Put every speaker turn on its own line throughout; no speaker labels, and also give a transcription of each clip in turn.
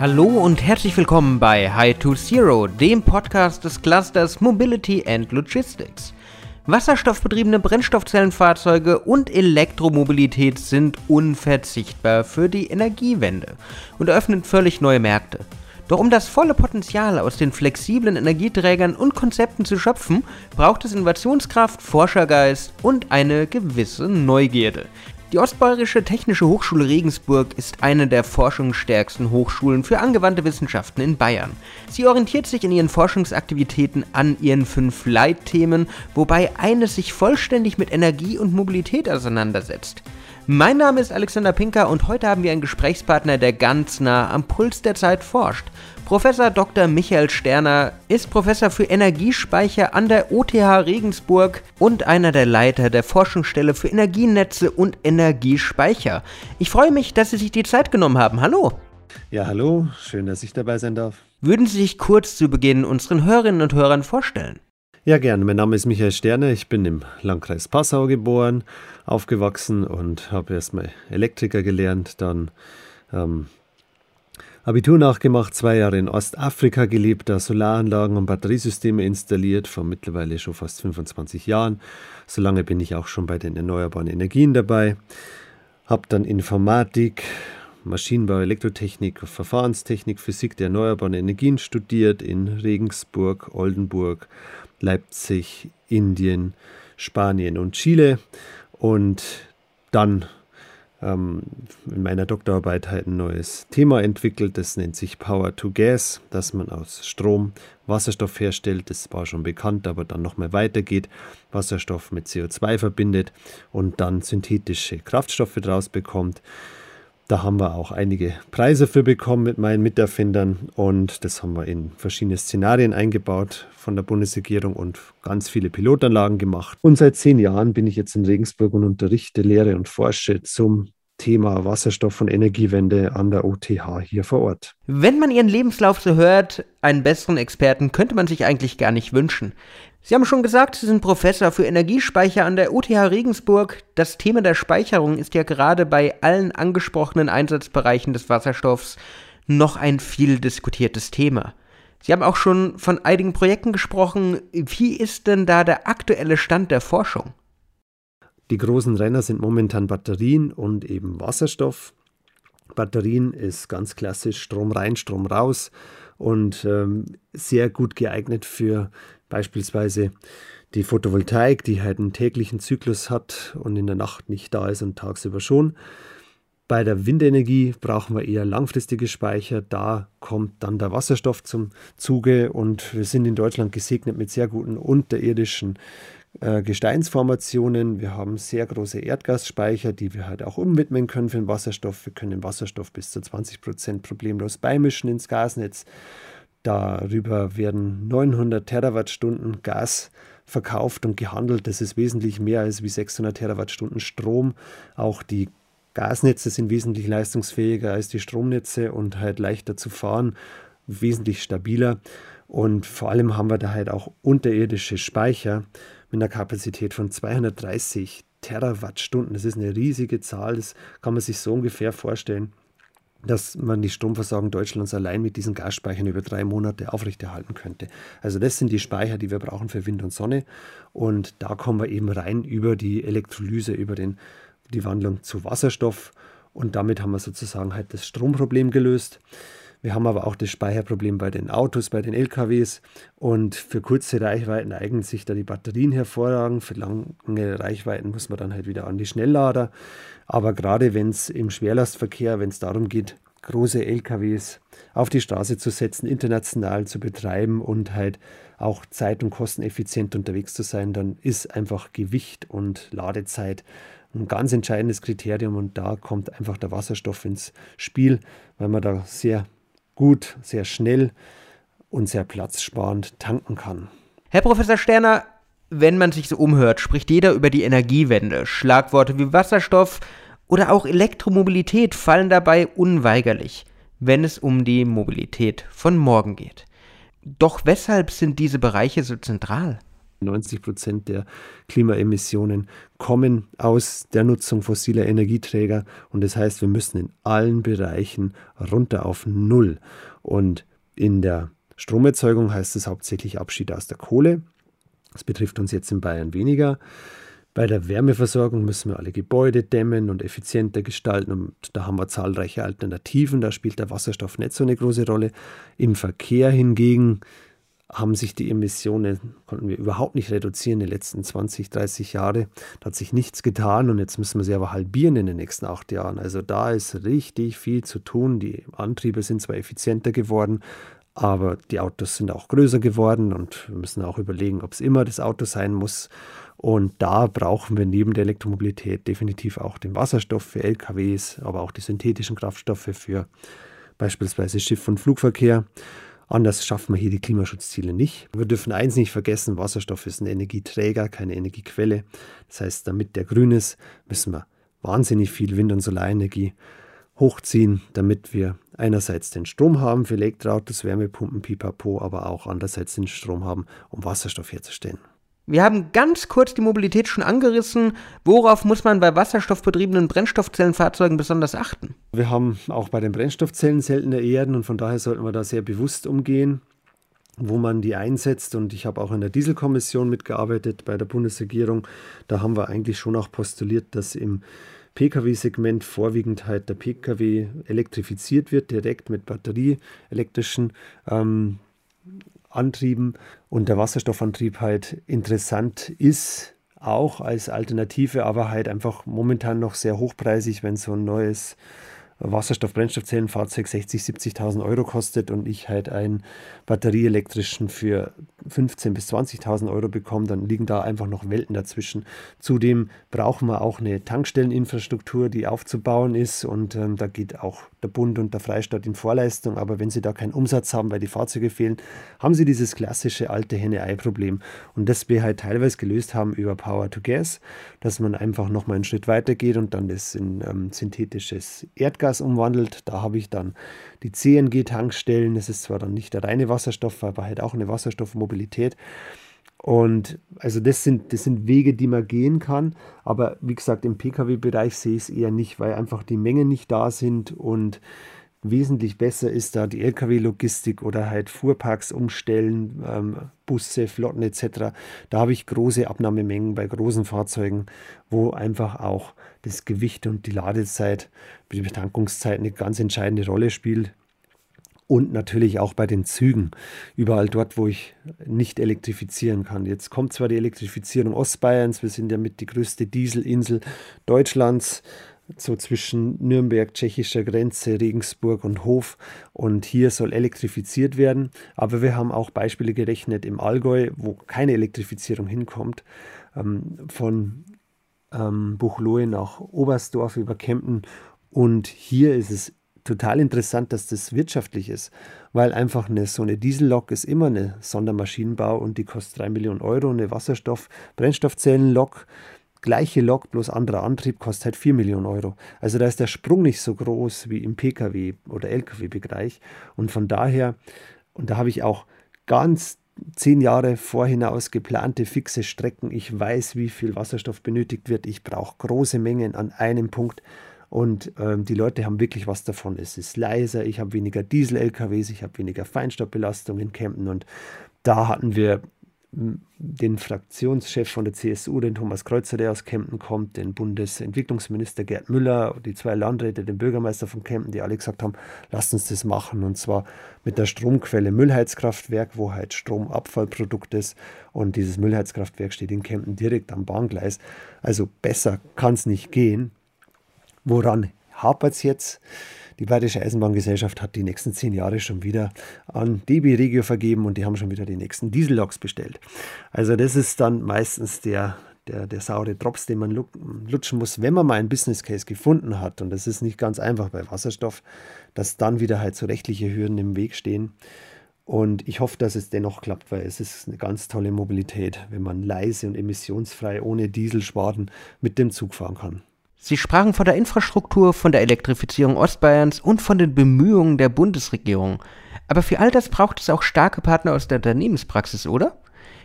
Hallo und herzlich willkommen bei High to Zero, dem Podcast des Clusters Mobility and Logistics. Wasserstoffbetriebene Brennstoffzellenfahrzeuge und Elektromobilität sind unverzichtbar für die Energiewende und eröffnen völlig neue Märkte. Doch um das volle Potenzial aus den flexiblen Energieträgern und Konzepten zu schöpfen, braucht es Innovationskraft, Forschergeist und eine gewisse Neugierde. Die Ostbayerische Technische Hochschule Regensburg ist eine der forschungsstärksten Hochschulen für angewandte Wissenschaften in Bayern. Sie orientiert sich in ihren Forschungsaktivitäten an ihren fünf Leitthemen, wobei eines sich vollständig mit Energie und Mobilität auseinandersetzt. Mein Name ist Alexander Pinker und heute haben wir einen Gesprächspartner, der ganz nah am Puls der Zeit forscht. Professor Dr. Michael Sterner ist Professor für Energiespeicher an der OTH Regensburg und einer der Leiter der Forschungsstelle für Energienetze und Energiespeicher. Ich freue mich, dass Sie sich die Zeit genommen haben. Hallo.
Ja, hallo. Schön, dass ich dabei sein darf.
Würden Sie sich kurz zu Beginn unseren Hörerinnen und Hörern vorstellen?
Ja, gerne. Mein Name ist Michael Sterner. Ich bin im Landkreis Passau geboren, aufgewachsen und habe erstmal Elektriker gelernt, dann ähm, Abitur nachgemacht, zwei Jahre in Ostafrika gelebt, da Solaranlagen und Batteriesysteme installiert, vor mittlerweile schon fast 25 Jahren. So lange bin ich auch schon bei den erneuerbaren Energien dabei. Habe dann Informatik, Maschinenbau, Elektrotechnik, Verfahrenstechnik, Physik der erneuerbaren Energien studiert in Regensburg, Oldenburg, Leipzig, Indien, Spanien und Chile. Und dann ähm, in meiner Doktorarbeit halt ein neues Thema entwickelt. Das nennt sich Power to Gas, dass man aus Strom Wasserstoff herstellt. Das war schon bekannt, aber dann nochmal weitergeht. Wasserstoff mit CO2 verbindet und dann synthetische Kraftstoffe draus bekommt. Da haben wir auch einige Preise für bekommen mit meinen Miterfindern und das haben wir in verschiedene Szenarien eingebaut von der Bundesregierung und ganz viele Pilotanlagen gemacht. Und seit zehn Jahren bin ich jetzt in Regensburg und unterrichte, lehre und forsche zum Thema Wasserstoff und Energiewende an der OTH hier vor Ort.
Wenn man Ihren Lebenslauf so hört, einen besseren Experten könnte man sich eigentlich gar nicht wünschen. Sie haben schon gesagt, Sie sind Professor für Energiespeicher an der UTH Regensburg. Das Thema der Speicherung ist ja gerade bei allen angesprochenen Einsatzbereichen des Wasserstoffs noch ein viel diskutiertes Thema. Sie haben auch schon von einigen Projekten gesprochen. Wie ist denn da der aktuelle Stand der Forschung?
Die großen Renner sind momentan Batterien und eben Wasserstoff. Batterien ist ganz klassisch Strom rein, Strom raus und ähm, sehr gut geeignet für beispielsweise die Photovoltaik, die halt einen täglichen Zyklus hat und in der Nacht nicht da ist und tagsüber schon. Bei der Windenergie brauchen wir eher langfristige Speicher. Da kommt dann der Wasserstoff zum Zuge und wir sind in Deutschland gesegnet mit sehr guten unterirdischen äh, Gesteinsformationen. Wir haben sehr große Erdgasspeicher, die wir halt auch umwidmen können für den Wasserstoff. Wir können den Wasserstoff bis zu 20 Prozent problemlos beimischen ins Gasnetz. Darüber werden 900 Terawattstunden Gas verkauft und gehandelt. Das ist wesentlich mehr als wie 600 Terawattstunden Strom. Auch die Gasnetze sind wesentlich leistungsfähiger als die Stromnetze und halt leichter zu fahren, wesentlich stabiler. Und vor allem haben wir da halt auch unterirdische Speicher mit einer Kapazität von 230 Terawattstunden. Das ist eine riesige Zahl, das kann man sich so ungefähr vorstellen, dass man die Stromversorgung Deutschlands allein mit diesen Gasspeichern über drei Monate aufrechterhalten könnte. Also das sind die Speicher, die wir brauchen für Wind und Sonne. Und da kommen wir eben rein über die Elektrolyse, über den, die Wandlung zu Wasserstoff. Und damit haben wir sozusagen halt das Stromproblem gelöst. Wir haben aber auch das Speicherproblem bei den Autos, bei den LKWs. Und für kurze Reichweiten eignen sich da die Batterien hervorragend. Für lange Reichweiten muss man dann halt wieder an die Schnelllader. Aber gerade wenn es im Schwerlastverkehr, wenn es darum geht, große LKWs auf die Straße zu setzen, international zu betreiben und halt auch zeit- und kosteneffizient unterwegs zu sein, dann ist einfach Gewicht und Ladezeit ein ganz entscheidendes Kriterium und da kommt einfach der Wasserstoff ins Spiel, weil man da sehr gut, sehr schnell und sehr platzsparend tanken kann.
Herr Professor Sterner, wenn man sich so umhört, spricht jeder über die Energiewende. Schlagworte wie Wasserstoff oder auch Elektromobilität fallen dabei unweigerlich, wenn es um die Mobilität von morgen geht. Doch weshalb sind diese Bereiche so zentral?
90 Prozent der Klimaemissionen kommen aus der Nutzung fossiler Energieträger. Und das heißt, wir müssen in allen Bereichen runter auf Null. Und in der Stromerzeugung heißt es hauptsächlich Abschied aus der Kohle. Das betrifft uns jetzt in Bayern weniger. Bei der Wärmeversorgung müssen wir alle Gebäude dämmen und effizienter gestalten und da haben wir zahlreiche Alternativen. Da spielt der Wasserstoff nicht so eine große Rolle. Im Verkehr hingegen haben sich die Emissionen, konnten wir überhaupt nicht reduzieren in den letzten 20, 30 Jahren. Da hat sich nichts getan und jetzt müssen wir sie aber halbieren in den nächsten acht Jahren. Also da ist richtig viel zu tun. Die Antriebe sind zwar effizienter geworden, aber die Autos sind auch größer geworden und wir müssen auch überlegen, ob es immer das Auto sein muss. Und da brauchen wir neben der Elektromobilität definitiv auch den Wasserstoff für LKWs, aber auch die synthetischen Kraftstoffe für beispielsweise Schiff- und Flugverkehr. Anders schaffen wir hier die Klimaschutzziele nicht. Wir dürfen eins nicht vergessen, Wasserstoff ist ein Energieträger, keine Energiequelle. Das heißt, damit der grün ist, müssen wir wahnsinnig viel Wind- und Solarenergie hochziehen, damit wir einerseits den Strom haben für Elektroautos, Wärmepumpen, Pipapo, aber auch andererseits den Strom haben, um Wasserstoff herzustellen.
Wir haben ganz kurz die Mobilität schon angerissen. Worauf muss man bei wasserstoffbetriebenen Brennstoffzellenfahrzeugen besonders achten?
Wir haben auch bei den Brennstoffzellen seltene Erden und von daher sollten wir da sehr bewusst umgehen, wo man die einsetzt. Und ich habe auch in der Dieselkommission mitgearbeitet bei der Bundesregierung. Da haben wir eigentlich schon auch postuliert, dass im Pkw-Segment vorwiegend halt der Pkw elektrifiziert wird, direkt mit batterieelektrischen ähm, Antrieben und der Wasserstoffantrieb halt interessant ist, auch als Alternative, aber halt einfach momentan noch sehr hochpreisig, wenn so ein neues Wasserstoff-Brennstoffzellenfahrzeug 60, 70.000 Euro kostet und ich halt einen batterieelektrischen für 15.000 bis 20.000 Euro bekomme, dann liegen da einfach noch Welten dazwischen. Zudem brauchen wir auch eine Tankstelleninfrastruktur, die aufzubauen ist und ähm, da geht auch der Bund und der Freistaat in Vorleistung, aber wenn sie da keinen Umsatz haben, weil die Fahrzeuge fehlen, haben sie dieses klassische alte Henne-Ei-Problem und das wir halt teilweise gelöst haben über Power to Gas, dass man einfach nochmal einen Schritt weiter geht und dann das in ähm, synthetisches Erdgas Erdgas umwandelt. Da habe ich dann die CNG-Tankstellen. Das ist zwar dann nicht der reine Wasserstoff, aber halt auch eine Wasserstoffmobilität. Und also das sind, das sind Wege, die man gehen kann. Aber wie gesagt, im Pkw-Bereich sehe ich es eher nicht, weil einfach die Mengen nicht da sind und wesentlich besser ist da die Lkw-Logistik oder halt Fuhrparks umstellen, ähm, Busse, Flotten etc. Da habe ich große Abnahmemengen bei großen Fahrzeugen, wo einfach auch das Gewicht und die Ladezeit, die Betankungszeit eine ganz entscheidende Rolle spielt. Und natürlich auch bei den Zügen, überall dort, wo ich nicht elektrifizieren kann. Jetzt kommt zwar die Elektrifizierung Ostbayerns, wir sind ja mit die größte Dieselinsel Deutschlands, so zwischen Nürnberg, tschechischer Grenze, Regensburg und Hof. Und hier soll elektrifiziert werden. Aber wir haben auch Beispiele gerechnet im Allgäu, wo keine Elektrifizierung hinkommt. Ähm, von ähm, Buchloe nach Oberstdorf über Kempten. Und hier ist es total interessant, dass das wirtschaftlich ist, weil einfach eine, so eine Diesellok ist immer eine Sondermaschinenbau und die kostet 3 Millionen Euro. Eine Wasserstoff-Brennstoffzellenlok gleiche Lok, bloß anderer Antrieb, kostet halt 4 Millionen Euro. Also da ist der Sprung nicht so groß wie im Pkw- oder Lkw-Bereich. Und von daher, und da habe ich auch ganz zehn Jahre vorhinaus geplante fixe Strecken. Ich weiß, wie viel Wasserstoff benötigt wird. Ich brauche große Mengen an einem Punkt. Und ähm, die Leute haben wirklich was davon. Es ist leiser, ich habe weniger Diesel-LKWs, ich habe weniger Feinstaubbelastung in Campen. Und da hatten wir den Fraktionschef von der CSU, den Thomas Kreuzer, der aus Kempten kommt, den Bundesentwicklungsminister Gerd Müller, die zwei Landräte, den Bürgermeister von Kempten, die alle gesagt haben, lasst uns das machen und zwar mit der Stromquelle Müllheizkraftwerk, wo halt Stromabfallprodukt ist und dieses Müllheizkraftwerk steht in Kempten direkt am Bahngleis. Also besser kann es nicht gehen. Woran hapert es jetzt? Die Bayerische Eisenbahngesellschaft hat die nächsten zehn Jahre schon wieder an DB Regio vergeben und die haben schon wieder die nächsten Dieselloks bestellt. Also das ist dann meistens der, der, der saure Drops, den man lutschen muss, wenn man mal einen Business Case gefunden hat. Und das ist nicht ganz einfach bei Wasserstoff, dass dann wieder halt so rechtliche Hürden im Weg stehen. Und ich hoffe, dass es dennoch klappt, weil es ist eine ganz tolle Mobilität, wenn man leise und emissionsfrei ohne Dieselspaten mit dem Zug fahren kann.
Sie sprachen von der Infrastruktur, von der Elektrifizierung Ostbayerns und von den Bemühungen der Bundesregierung. Aber für all das braucht es auch starke Partner aus der Unternehmenspraxis, oder?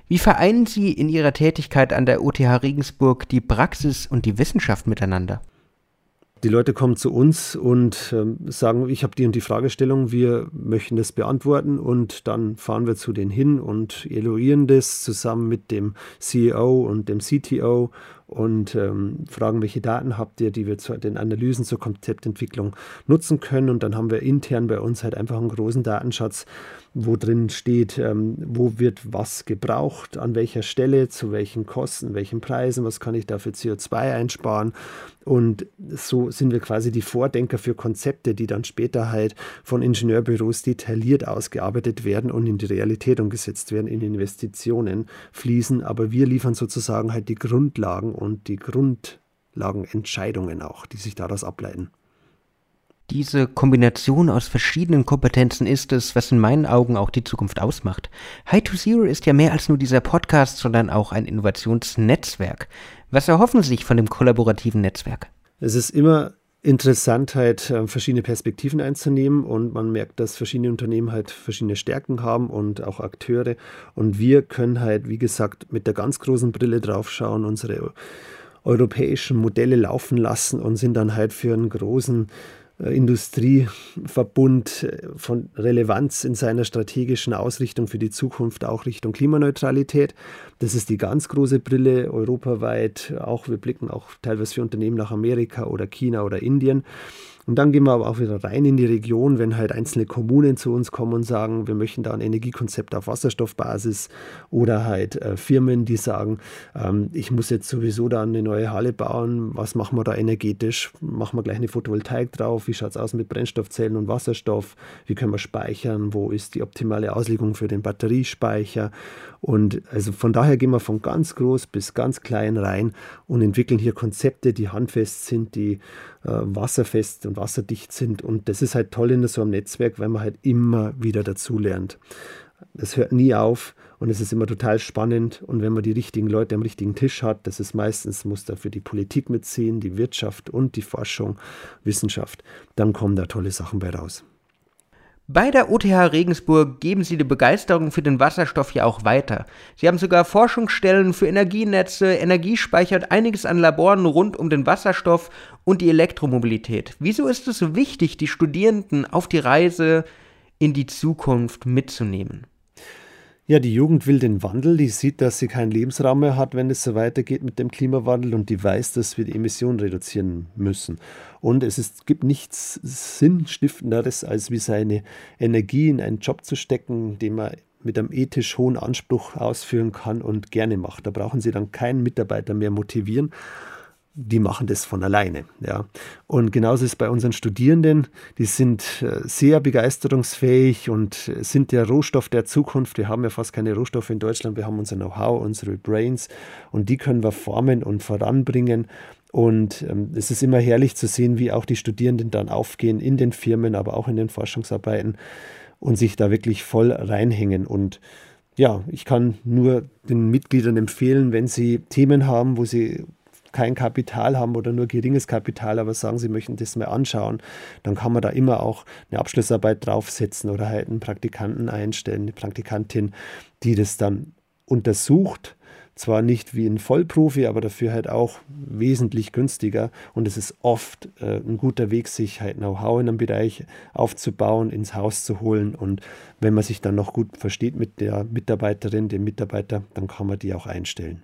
Wie vereinen Sie in Ihrer Tätigkeit an der OTH Regensburg die Praxis und die Wissenschaft miteinander?
Die Leute kommen zu uns und äh, sagen, ich habe die und die Fragestellung, wir möchten das beantworten und dann fahren wir zu denen hin und evaluieren das zusammen mit dem CEO und dem CTO und ähm, fragen, welche Daten habt ihr, die wir zu den Analysen zur Konzeptentwicklung nutzen können. Und dann haben wir intern bei uns halt einfach einen großen Datenschatz, wo drin steht, ähm, wo wird was gebraucht, an welcher Stelle, zu welchen Kosten, welchen Preisen, was kann ich da für CO2 einsparen. Und so sind wir quasi die Vordenker für Konzepte, die dann später halt von Ingenieurbüros detailliert ausgearbeitet werden und in die Realität umgesetzt werden, in Investitionen fließen. Aber wir liefern sozusagen halt die Grundlagen und die Grundlagenentscheidungen auch, die sich daraus ableiten.
Diese Kombination aus verschiedenen Kompetenzen ist es, was in meinen Augen auch die Zukunft ausmacht. High to Zero ist ja mehr als nur dieser Podcast, sondern auch ein Innovationsnetzwerk. Was erhoffen Sie sich von dem kollaborativen Netzwerk?
Es ist immer interessant, halt verschiedene Perspektiven einzunehmen und man merkt, dass verschiedene Unternehmen halt verschiedene Stärken haben und auch Akteure. Und wir können halt, wie gesagt, mit der ganz großen Brille draufschauen, unsere europäischen Modelle laufen lassen und sind dann halt für einen großen Industrieverbund äh, von Relevanz in seiner strategischen Ausrichtung für die Zukunft auch Richtung Klimaneutralität. Das ist die ganz große Brille europaweit. Auch wir blicken auch teilweise für Unternehmen nach Amerika oder China oder Indien. Und dann gehen wir aber auch wieder rein in die Region, wenn halt einzelne Kommunen zu uns kommen und sagen, wir möchten da ein Energiekonzept auf Wasserstoffbasis oder halt äh, Firmen, die sagen, ähm, ich muss jetzt sowieso da eine neue Halle bauen, was machen wir da energetisch? Machen wir gleich eine Photovoltaik drauf? Wie schaut es aus mit Brennstoffzellen und Wasserstoff? Wie können wir speichern? Wo ist die optimale Auslegung für den Batteriespeicher? Und also von daher gehen wir von ganz groß bis ganz klein rein und entwickeln hier Konzepte, die handfest sind, die äh, wasserfest und wasserdicht sind. Und das ist halt toll in so einem Netzwerk, weil man halt immer wieder dazulernt. Es hört nie auf und es ist immer total spannend. Und wenn man die richtigen Leute am richtigen Tisch hat, das ist meistens, muss dafür die Politik mitziehen, die Wirtschaft und die Forschung, Wissenschaft, dann kommen da tolle Sachen bei raus.
Bei der OTH Regensburg geben Sie die Begeisterung für den Wasserstoff ja auch weiter. Sie haben sogar Forschungsstellen für Energienetze, Energiespeicher und einiges an Laboren rund um den Wasserstoff und die Elektromobilität. Wieso ist es so wichtig, die Studierenden auf die Reise in die Zukunft mitzunehmen?
Ja, die Jugend will den Wandel, die sieht, dass sie keinen Lebensraum mehr hat, wenn es so weitergeht mit dem Klimawandel und die weiß, dass wir die Emissionen reduzieren müssen. Und es ist, gibt nichts Sinnstiftenderes, als wie seine Energie in einen Job zu stecken, den man mit einem ethisch hohen Anspruch ausführen kann und gerne macht. Da brauchen Sie dann keinen Mitarbeiter mehr motivieren die machen das von alleine. Ja. Und genauso ist es bei unseren Studierenden, die sind äh, sehr begeisterungsfähig und sind der Rohstoff der Zukunft. Wir haben ja fast keine Rohstoffe in Deutschland, wir haben unser Know-how, unsere Brains und die können wir formen und voranbringen. Und ähm, es ist immer herrlich zu sehen, wie auch die Studierenden dann aufgehen in den Firmen, aber auch in den Forschungsarbeiten und sich da wirklich voll reinhängen. Und ja, ich kann nur den Mitgliedern empfehlen, wenn sie Themen haben, wo sie kein Kapital haben oder nur geringes Kapital, aber sagen, sie möchten das mal anschauen, dann kann man da immer auch eine Abschlussarbeit draufsetzen oder halt einen Praktikanten einstellen, eine Praktikantin, die das dann untersucht. Zwar nicht wie ein Vollprofi, aber dafür halt auch wesentlich günstiger. Und es ist oft äh, ein guter Weg, sich halt Know-how in einem Bereich aufzubauen, ins Haus zu holen. Und wenn man sich dann noch gut versteht mit der Mitarbeiterin, dem Mitarbeiter, dann kann man die auch einstellen.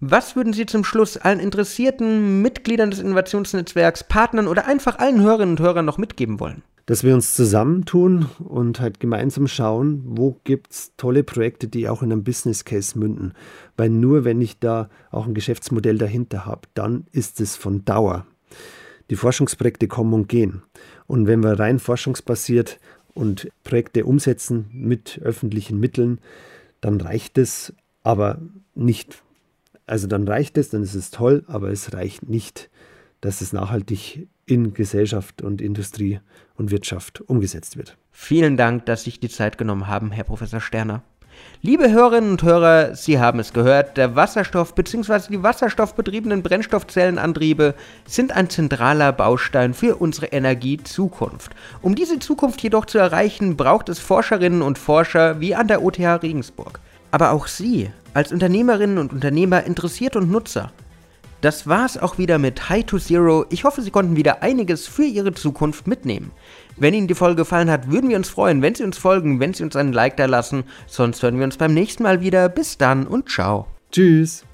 Was würden Sie zum Schluss allen interessierten Mitgliedern des Innovationsnetzwerks, Partnern oder einfach allen Hörerinnen und Hörern noch mitgeben wollen?
Dass wir uns zusammentun und halt gemeinsam schauen, wo gibt es tolle Projekte, die auch in einem Business Case münden. Weil nur wenn ich da auch ein Geschäftsmodell dahinter habe, dann ist es von Dauer. Die Forschungsprojekte kommen und gehen. Und wenn wir rein forschungsbasiert und Projekte umsetzen mit öffentlichen Mitteln, dann reicht es aber nicht also dann reicht es, dann ist es toll, aber es reicht nicht, dass es nachhaltig in Gesellschaft und Industrie und Wirtschaft umgesetzt wird.
Vielen Dank, dass Sie sich die Zeit genommen haben, Herr Professor Sterner. Liebe Hörerinnen und Hörer, Sie haben es gehört, der Wasserstoff bzw. die wasserstoffbetriebenen Brennstoffzellenantriebe sind ein zentraler Baustein für unsere Energiezukunft. Um diese Zukunft jedoch zu erreichen, braucht es Forscherinnen und Forscher wie an der OTH Regensburg. Aber auch Sie als Unternehmerinnen und Unternehmer, Interessierte und Nutzer. Das war's auch wieder mit High to Zero. Ich hoffe, Sie konnten wieder einiges für Ihre Zukunft mitnehmen. Wenn Ihnen die Folge gefallen hat, würden wir uns freuen, wenn Sie uns folgen, wenn Sie uns einen Like da lassen. Sonst hören wir uns beim nächsten Mal wieder. Bis dann und ciao.
Tschüss.